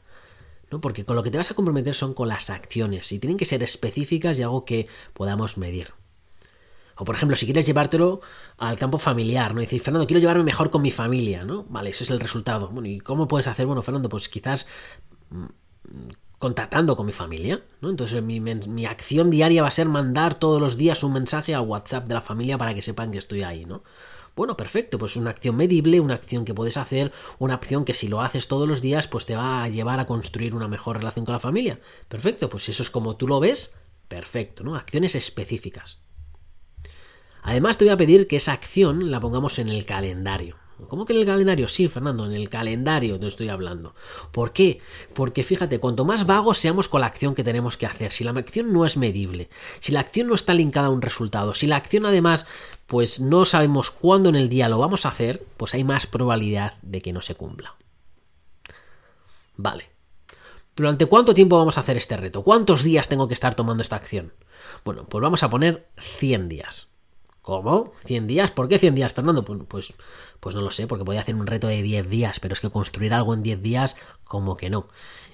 ¿no? Porque con lo que te vas a comprometer son con las acciones y tienen que ser específicas y algo que podamos medir. O por ejemplo, si quieres llevártelo al campo familiar, ¿no? Y Fernando, quiero llevarme mejor con mi familia, ¿no? Vale, ese es el resultado. Bueno, ¿y cómo puedes hacer? Bueno, Fernando, pues quizás contactando con mi familia, ¿no? Entonces mi, mi, acción diaria va a ser mandar todos los días un mensaje al WhatsApp de la familia para que sepan que estoy ahí, ¿no? Bueno, perfecto, pues una acción medible, una acción que puedes hacer, una acción que si lo haces todos los días, pues te va a llevar a construir una mejor relación con la familia. Perfecto, pues si eso es como tú lo ves, perfecto, ¿no? Acciones específicas. Además te voy a pedir que esa acción la pongamos en el calendario. ¿Cómo que en el calendario? Sí, Fernando, en el calendario te estoy hablando. ¿Por qué? Porque fíjate, cuanto más vagos seamos con la acción que tenemos que hacer, si la acción no es medible, si la acción no está linkada a un resultado, si la acción además pues no sabemos cuándo en el día lo vamos a hacer, pues hay más probabilidad de que no se cumpla. Vale. ¿Durante cuánto tiempo vamos a hacer este reto? ¿Cuántos días tengo que estar tomando esta acción? Bueno, pues vamos a poner 100 días. ¿Cómo? ¿100 días? ¿Por qué 100 días, Fernando? Pues, pues, pues no lo sé, porque podía hacer un reto de 10 días, pero es que construir algo en 10 días, como que no.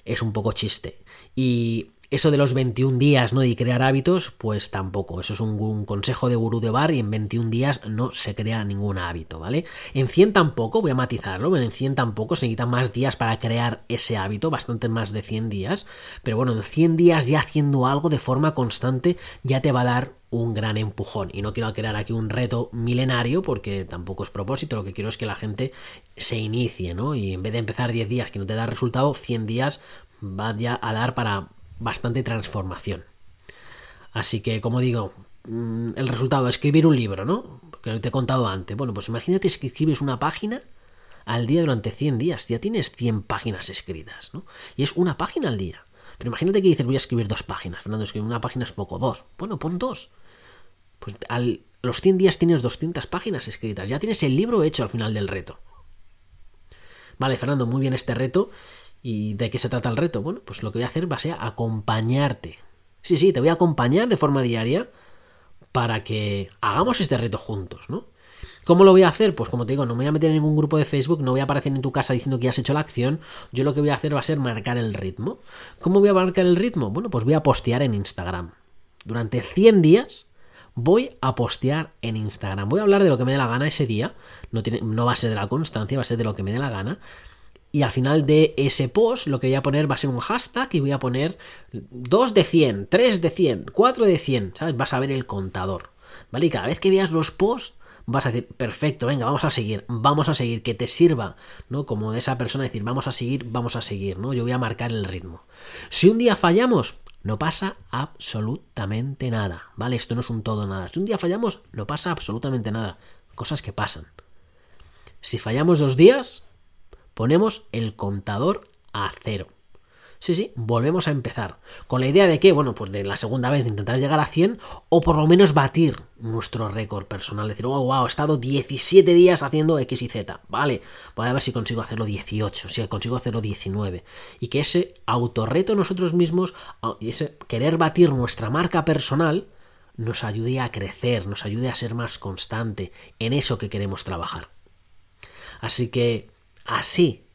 Es un poco chiste. Y eso de los 21 días, ¿no? De crear hábitos, pues tampoco. Eso es un, consejo de gurú de bar y en 21 días no se crea ningún hábito, ¿vale? En 100 tampoco, voy a matizarlo, pero en 100 tampoco se necesitan más días para crear ese hábito, bastante más de 100 días. Pero bueno, en 100 días ya haciendo algo de forma constante ya te va a dar un gran empujón. Y no quiero crear aquí un reto milenario porque tampoco es propósito, lo que quiero es que la gente se inicie, ¿no? Y en vez de empezar 10 días que no te da resultado, 100 días va ya a dar para bastante transformación. Así que, como digo, mm, el resultado, escribir un libro, ¿no? Que te he contado antes. Bueno, pues imagínate que escribes una página al día durante 100 días. Ya tienes 100 páginas escritas, ¿no? Y es una página al día. Pero imagínate que dices, voy a escribir dos páginas. Fernando, escribir una página es poco, dos. Bueno, pon dos. Pues al los 100 días tienes 200 páginas escritas. Ya tienes el libro hecho al final del reto. Vale, Fernando, muy bien este reto. ¿Y de qué se trata el reto? Bueno, pues lo que voy a hacer va a ser acompañarte. Sí, sí, te voy a acompañar de forma diaria para que hagamos este reto juntos, ¿no? ¿Cómo lo voy a hacer? Pues como te digo, no me voy a meter en ningún grupo de Facebook, no voy a aparecer en tu casa diciendo que ya has hecho la acción. Yo lo que voy a hacer va a ser marcar el ritmo. ¿Cómo voy a marcar el ritmo? Bueno, pues voy a postear en Instagram. Durante 100 días voy a postear en Instagram. Voy a hablar de lo que me dé la gana ese día. No, tiene, no va a ser de la constancia, va a ser de lo que me dé la gana. Y al final de ese post lo que voy a poner va a ser un hashtag y voy a poner 2 de 100, 3 de 100, 4 de 100, ¿sabes? Vas a ver el contador, ¿vale? Y cada vez que veas los posts vas a decir, perfecto, venga, vamos a seguir, vamos a seguir, que te sirva, ¿no? Como de esa persona decir, vamos a seguir, vamos a seguir, ¿no? Yo voy a marcar el ritmo. Si un día fallamos, no pasa absolutamente nada, ¿vale? Esto no es un todo nada. Si un día fallamos, no pasa absolutamente nada. Cosas que pasan. Si fallamos dos días, ponemos el contador a cero. Sí, sí, volvemos a empezar. Con la idea de que, bueno, pues de la segunda vez intentar llegar a 100 o por lo menos batir nuestro récord personal. Decir, oh, wow, he estado 17 días haciendo X y Z. Vale, voy a ver si consigo hacerlo 18, si consigo hacerlo 19. Y que ese autorreto nosotros mismos ese querer batir nuestra marca personal nos ayude a crecer, nos ayude a ser más constante en eso que queremos trabajar. Así que Así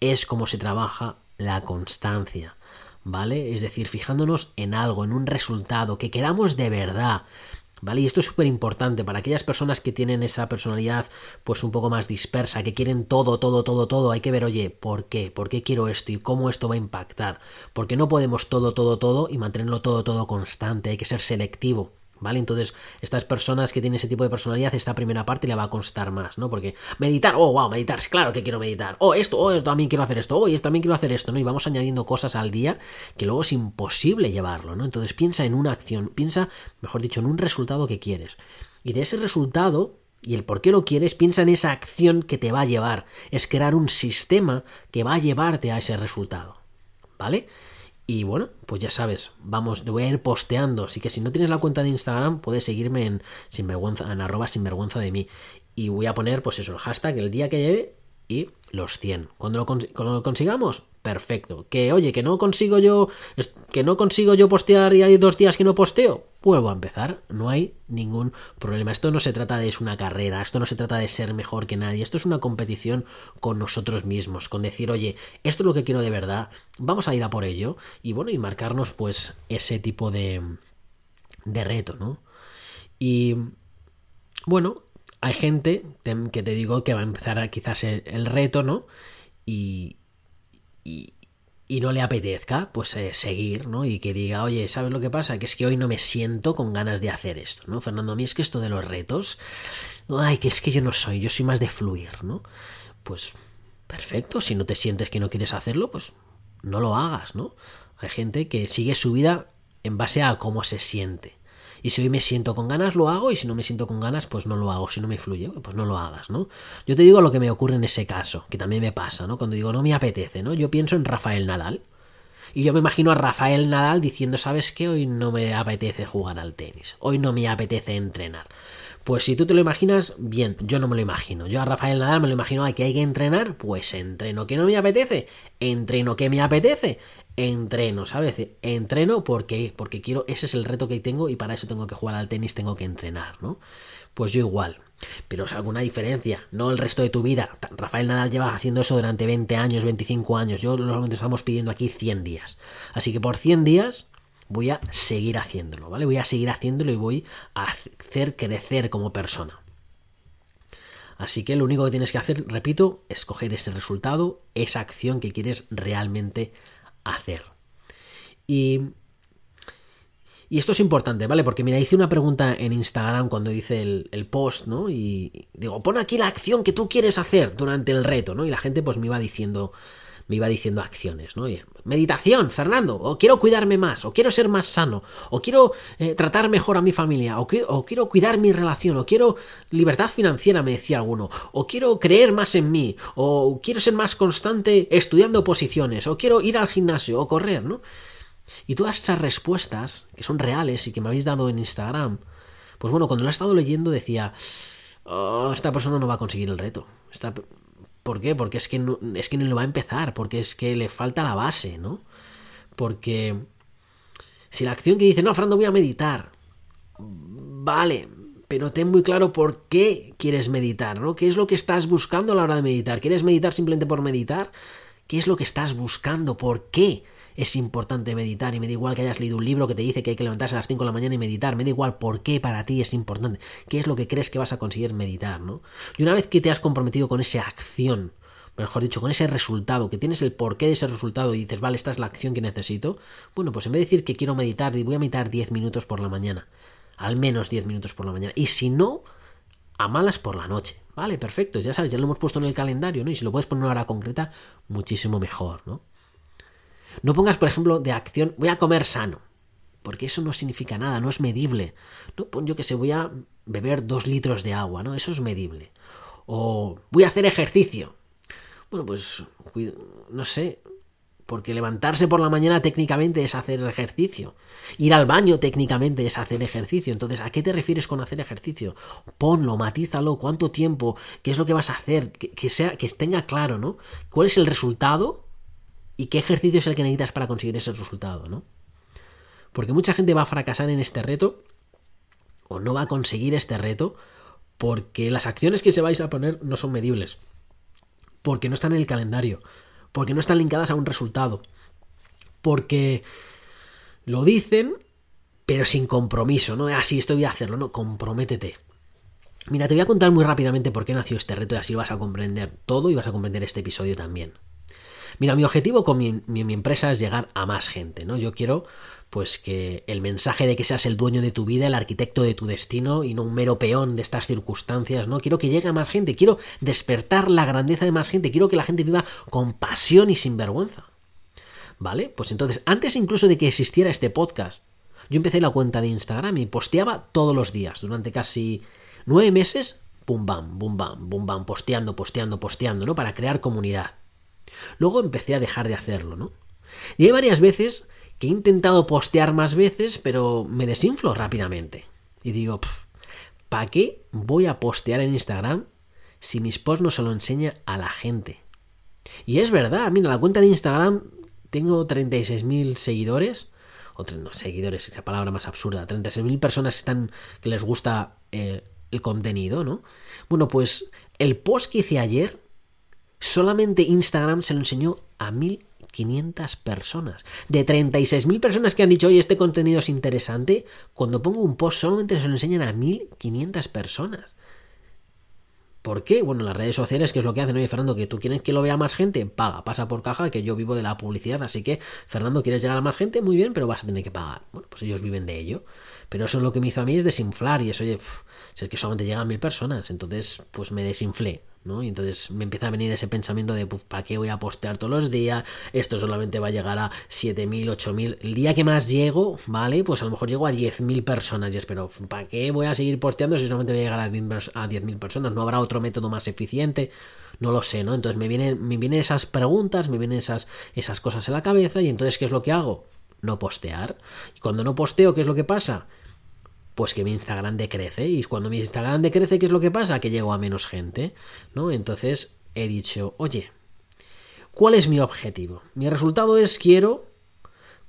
es como se trabaja la constancia, ¿vale? Es decir, fijándonos en algo, en un resultado que queramos de verdad, ¿Vale? Y esto es súper importante para aquellas personas que tienen esa personalidad pues un poco más dispersa, que quieren todo, todo, todo, todo, hay que ver, oye, ¿por qué? ¿Por qué quiero esto? ¿Y cómo esto va a impactar? Porque no podemos todo, todo, todo y mantenerlo todo, todo constante, hay que ser selectivo. ¿Vale? Entonces, estas personas que tienen ese tipo de personalidad, esta primera parte le va a costar más, ¿no? Porque meditar, oh, wow, meditar, claro que quiero meditar. Oh, esto, oh, también quiero hacer esto, oh, esto también quiero hacer esto, ¿no? Y vamos añadiendo cosas al día que luego es imposible llevarlo, ¿no? Entonces, piensa en una acción, piensa, mejor dicho, en un resultado que quieres. Y de ese resultado, y el por qué lo quieres, piensa en esa acción que te va a llevar. Es crear un sistema que va a llevarte a ese resultado. ¿Vale? Y bueno, pues ya sabes, vamos, voy a ir posteando. Así que si no tienes la cuenta de Instagram, puedes seguirme en sinvergüenza, en arroba sinvergüenza de mí. Y voy a poner, pues eso, el hashtag el día que lleve y los 100. Cuando lo, consigamos, perfecto. Que oye, que no consigo yo, que no consigo yo postear y hay dos días que no posteo, vuelvo a empezar. No hay ningún problema. Esto no se trata de es una carrera, esto no se trata de ser mejor que nadie, esto es una competición con nosotros mismos, con decir, oye, esto es lo que quiero de verdad, vamos a ir a por ello y bueno, y marcarnos pues ese tipo de, de reto, ¿no? Y bueno, hay gente que te digo que va a empezar quizás el, reto, ¿no? Y, y, no le apetezca, pues eh, seguir, ¿no? Y que diga, oye, ¿sabes lo que pasa? Que es que hoy no me siento con ganas de hacer esto, ¿no? Fernando, a mí es que esto de los retos, ay, que es que yo no soy, yo soy más de fluir, ¿no? Pues perfecto, si no te sientes que no quieres hacerlo, pues no lo hagas, ¿no? Hay gente que sigue su vida en base a cómo se siente. Y si hoy me siento con ganas, lo hago, y si no me siento con ganas, pues no lo hago. Si no me fluye, pues no lo hagas, ¿no? Yo te digo lo que me ocurre en ese caso, que también me pasa, ¿no? Cuando digo no me apetece, ¿no? Yo pienso en Rafael Nadal. Y yo me imagino a Rafael Nadal diciendo, ¿sabes qué? Hoy no me apetece jugar al tenis. Hoy no me apetece entrenar. Pues si tú te lo imaginas, bien, yo no me lo imagino. Yo a Rafael Nadal me lo imagino, que hay que entrenar, pues entreno. ¿Que no me apetece? Entreno. ¿Que me apetece? Entreno, ¿sabes? Entreno porque, porque quiero, ese es el reto que tengo y para eso tengo que jugar al tenis, tengo que entrenar, ¿no? Pues yo igual. Pero es alguna diferencia, no el resto de tu vida. Rafael Nadal lleva haciendo eso durante 20 años, 25 años. Yo normalmente estamos pidiendo aquí 100 días. Así que por 100 días voy a seguir haciéndolo, ¿vale? Voy a seguir haciéndolo y voy a hacer crecer como persona. Así que lo único que tienes que hacer, repito, es coger ese resultado, esa acción que quieres realmente hacer. Y, y esto es importante, ¿vale? Porque mira, hice una pregunta en Instagram cuando hice el, el, post, ¿no? Y digo, pon aquí la acción que tú quieres hacer durante el reto, ¿no? Y la gente pues me iba diciendo me iba diciendo acciones, ¿no? meditación, Fernando, o quiero cuidarme más, o quiero ser más sano, o quiero eh, tratar mejor a mi familia, o, quiero cuidar mi relación, o quiero libertad financiera, me decía alguno, o quiero creer más en mí, o quiero ser más constante estudiando posiciones, o quiero ir al gimnasio, o correr, ¿no? Y todas esas respuestas, que son reales y que me habéis dado en Instagram, pues bueno, cuando lo he estado leyendo decía, oh, esta persona no va a conseguir el reto. Esta, ¿Por qué? Porque es que, no, es que no lo va a empezar, porque es que le falta la base, ¿no? Porque si la acción que dice, no, Fernando, voy a meditar, vale, pero ten muy claro por qué quieres meditar, ¿no? ¿Qué es lo que estás buscando a la hora de meditar? ¿Quieres meditar simplemente por meditar? ¿Qué es lo que estás buscando? ¿Por qué? Es importante meditar y me da igual que hayas leído un libro que te dice que hay que levantarse a las 5 de la mañana y meditar, me da igual por qué para ti es importante, qué es lo que crees que vas a conseguir meditar, ¿no? Y una vez que te has comprometido con esa acción, mejor dicho, con ese resultado, que tienes el porqué de ese resultado y dices, vale, esta es la acción que necesito, bueno, pues en vez de decir que quiero meditar, voy a meditar 10 minutos por la mañana, al menos 10 minutos por la mañana, y si no, a malas por la noche. Vale, perfecto, ya sabes, ya lo hemos puesto en el calendario, ¿no? Y si lo puedes poner en una hora concreta, muchísimo mejor, ¿no? No pongas, por ejemplo, de acción, voy a comer sano, porque eso no significa nada, no es medible. No pon yo que se voy a beber dos litros de agua, ¿no? Eso es medible. O voy a hacer ejercicio. Bueno, pues, no sé, porque levantarse por la mañana técnicamente es hacer ejercicio. Ir al baño técnicamente es hacer ejercicio. Entonces, ¿a qué te refieres con hacer ejercicio? Ponlo, matízalo, cuánto tiempo, qué es lo que vas a hacer, que, que sea, que tenga claro, ¿no? ¿Cuál es el resultado y qué ejercicio es el que necesitas para conseguir ese resultado, ¿no? Porque mucha gente va a fracasar en este reto o no va a conseguir este reto porque las acciones que se vais a poner no son medibles, porque no están en el calendario, porque no están linkadas a un resultado, porque lo dicen pero sin compromiso, no así estoy a hacerlo, no, comprométete. Mira, te voy a contar muy rápidamente por qué nació este reto y así vas a comprender todo y vas a comprender este episodio también. Mira, mi objetivo con mi, empresa es llegar a más gente, ¿no? Yo quiero pues que el mensaje de que seas el dueño de tu vida, el arquitecto de tu destino y no un mero peón de estas circunstancias, ¿no? Quiero que llegue a más gente, quiero despertar la grandeza de más gente, quiero que la gente viva con pasión y sin vergüenza. ¿Vale? Pues entonces, antes incluso de que existiera este podcast, yo empecé la cuenta de Instagram y posteaba todos los días, durante casi nueve meses, pum bam, bum bam, bum bam, posteando, posteando, posteando, ¿no? Para crear comunidad. Luego empecé a dejar de hacerlo, ¿no? Y hay varias veces que he intentado postear más veces, pero me desinflo rápidamente. Y digo, ¿para qué voy a postear en Instagram si mis posts no se lo enseña a la gente? Y es verdad, mira, la cuenta de Instagram tengo 36.000 seguidores, o no, seguidores, esa palabra más absurda, 36.000 personas que están, que les gusta eh, el contenido, ¿no? Bueno, pues el post que hice ayer Solamente Instagram se lo enseñó a 1.500 personas. De 36.000 personas que han dicho, oye, este contenido es interesante, cuando pongo un post solamente se lo enseñan a 1.500 personas. ¿Por qué? Bueno, las redes sociales, ¿qué es lo que hacen? Oye, Fernando, que tú quieres que lo vea más gente, paga, pasa por caja, que yo vivo de la publicidad, así que, Fernando, ¿quieres llegar a más gente? Muy bien, pero vas a tener que pagar. Bueno, pues ellos viven de ello. Pero eso es lo que me hizo a mí es desinflar, y eso, oye, si es que solamente llegan mil personas, entonces, pues me desinflé ¿no? Y entonces me empieza a venir ese pensamiento de, ¿para qué voy a postear todos los días? Esto solamente va a llegar a 7.000, 8.000. El día que más llego, ¿vale? Pues a lo mejor llego a 10.000 personas y espero, ¿para qué voy a seguir posteando si solamente voy a llegar a 10.000 personas? ¿No habrá otro método más eficiente? No lo sé, ¿no? Entonces me vienen, me vienen esas preguntas, me vienen esas, esas cosas en la cabeza y entonces, ¿qué es lo que hago? No postear. Y cuando no posteo, ¿qué es lo que pasa? Pues que mi Instagram decrece. Y cuando mi Instagram decrece, ¿qué es lo que pasa? Que llego a menos gente, ¿no? Entonces he dicho, oye, ¿cuál es mi objetivo? Mi resultado es quiero,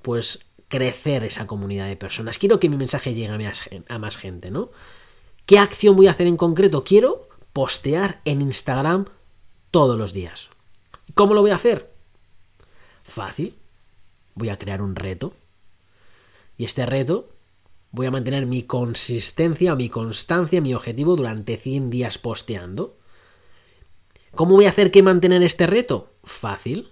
pues, crecer esa comunidad de personas. Quiero que mi mensaje llegue a más, gente, ¿no? ¿Qué acción voy a hacer en concreto? Quiero postear en Instagram todos los días. ¿Cómo lo voy a hacer? Fácil. Voy a crear un reto. Y este reto voy a mantener mi consistencia, mi constancia, mi objetivo durante 100 días posteando. ¿Cómo voy a hacer que mantener este reto? Fácil.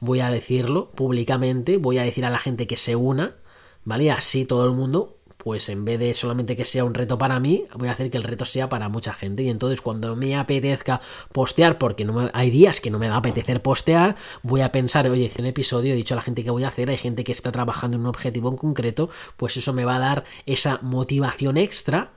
Voy a decirlo públicamente, voy a decir a la gente que se una, ¿vale? Así todo el mundo pues en vez de solamente que sea un reto para mí, voy a hacer que el reto sea para mucha gente. Y entonces cuando me apetezca postear, porque no hay días que no me va a apetecer postear, voy a pensar, oye, hice un episodio, he dicho a la gente que voy a hacer, hay gente que está trabajando en un objetivo en concreto, pues eso me va a dar esa motivación extra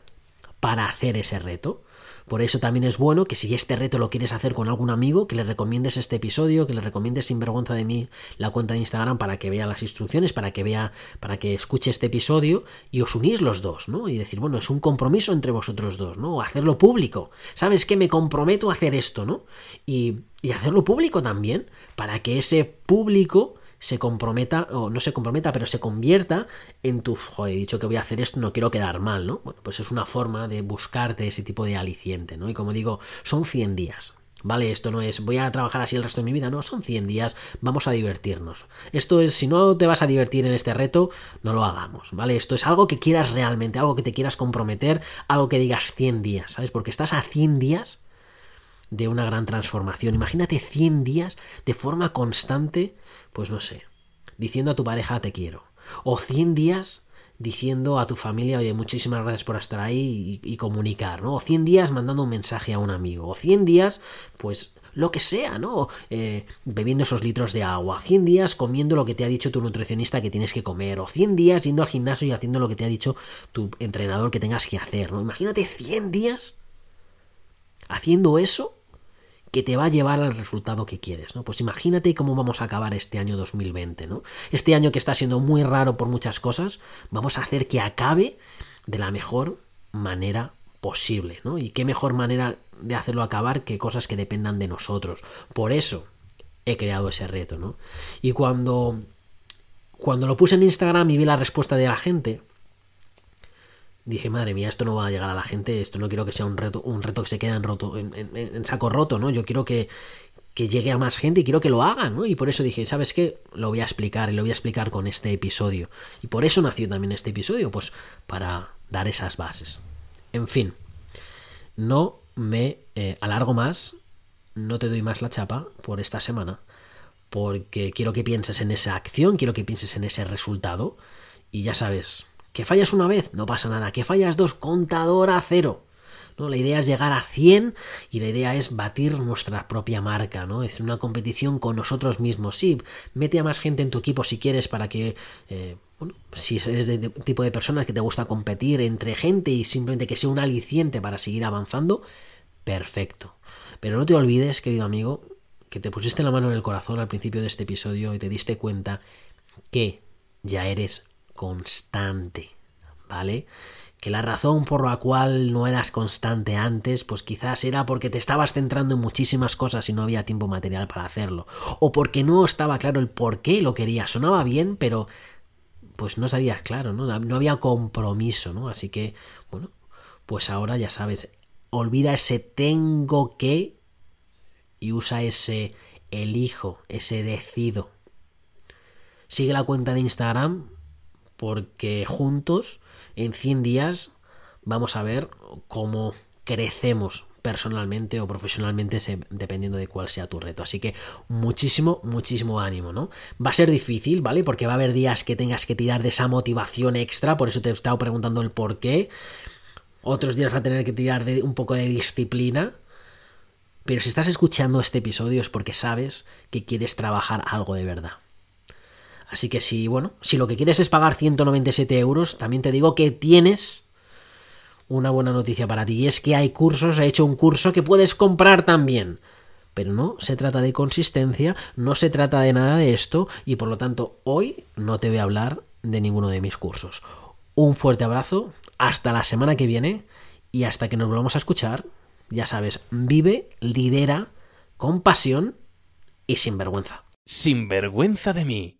para hacer ese reto. Por eso también es bueno que si este reto lo quieres hacer con algún amigo, que le recomiendes este episodio, que le recomiendes sin vergüenza de mí la cuenta de Instagram para que vea las instrucciones, para que vea, para que escuche este episodio y os unís los dos, ¿no? Y decir, bueno, es un compromiso entre vosotros dos, ¿no? Hacerlo público. ¿Sabes qué? Me comprometo a hacer esto, ¿no? Y, y hacerlo público también, para que ese público se comprometa, o no se comprometa, pero se convierta en tu, joder, he dicho que voy a hacer esto, no quiero quedar mal, ¿no? Bueno, pues es una forma de buscarte ese tipo de aliciente, ¿no? Y como digo, son 100 días. ¿Vale? Esto no es voy a trabajar así el resto de mi vida, no, son 100 días, vamos a divertirnos. Esto es, si no te vas a divertir en este reto, no lo hagamos, ¿vale? Esto es algo que quieras realmente, algo que te quieras comprometer, algo que digas 100 días, ¿sabes? Porque estás a 100 días de una gran transformación. Imagínate 100 días de forma constante pues no sé, diciendo a tu pareja te quiero. O 100 días diciendo a tu familia, oye, muchísimas gracias por estar ahí y, comunicar, ¿no? O 100 días mandando un mensaje a un amigo. O 100 días, pues lo que sea, ¿no? Eh, bebiendo esos litros de agua. 100 días comiendo lo que te ha dicho tu nutricionista que tienes que comer. O 100 días yendo al gimnasio y haciendo lo que te ha dicho tu entrenador que tengas que hacer, ¿no? Imagínate 100 días haciendo eso que te va a llevar al resultado que quieres, ¿no? Pues imagínate cómo vamos a acabar este año 2020, ¿no? Este año que está siendo muy raro por muchas cosas, vamos a hacer que acabe de la mejor manera posible, ¿no? Y qué mejor manera de hacerlo acabar que cosas que dependan de nosotros. Por eso he creado ese reto, ¿no? Y cuando cuando lo puse en Instagram y vi la respuesta de la gente, dije, madre mía, esto no va a llegar a la gente, esto no quiero que sea un reto, un reto que se quede en, roto, en, saco roto, ¿no? Yo quiero que, que llegue a más gente y quiero que lo hagan, ¿no? Y por eso dije, ¿sabes qué? Lo voy a explicar y lo voy a explicar con este episodio. Y por eso nació también este episodio, pues para dar esas bases. En fin, no me eh, alargo más, no te doy más la chapa por esta semana, porque quiero que pienses en esa acción, quiero que pienses en ese resultado, y ya sabes, que fallas una vez, no pasa nada. Que fallas dos, contador a cero. ¿no? La idea es llegar a 100 y la idea es batir nuestra propia marca, ¿no? Es una competición con nosotros mismos. Sí, mete a más gente en tu equipo si quieres para que, eh, bueno, si eres de, tipo de personas que te gusta competir entre gente y simplemente que sea un aliciente para seguir avanzando, perfecto. Pero no te olvides, querido amigo, que te pusiste la mano en el corazón al principio de este episodio y te diste cuenta que ya eres constante, ¿vale? Que la razón por la cual no eras constante antes, pues quizás era porque te estabas centrando en muchísimas cosas y no había tiempo material para hacerlo. O porque no estaba claro el por qué lo querías. Sonaba bien, pero pues no sabías claro, ¿no? No había compromiso, ¿no? Así que, bueno, pues ahora ya sabes, olvida ese tengo que y usa ese elijo, ese decido. Sigue la cuenta de Instagram, porque juntos en 100 días vamos a ver cómo crecemos personalmente o profesionalmente dependiendo de cuál sea tu reto. Así que muchísimo, muchísimo ánimo, ¿no? Va a ser difícil, ¿vale? Porque va a haber días que tengas que tirar de esa motivación extra, por eso te he estado preguntando el por qué. Otros días va a tener que tirar de un poco de disciplina. Pero si estás escuchando este episodio es porque sabes que quieres trabajar algo de verdad. Así que si, bueno, si lo que quieres es pagar 197 euros, también te digo que tienes una buena noticia para ti. Y es que hay cursos, he hecho un curso que puedes comprar también. Pero no se trata de consistencia, no se trata de nada de esto y por lo tanto hoy no te voy a hablar de ninguno de mis cursos. Un fuerte abrazo, hasta la semana que viene y hasta que nos volvamos a escuchar, ya sabes, vive, lidera, con pasión y sin vergüenza. Sin vergüenza de mí,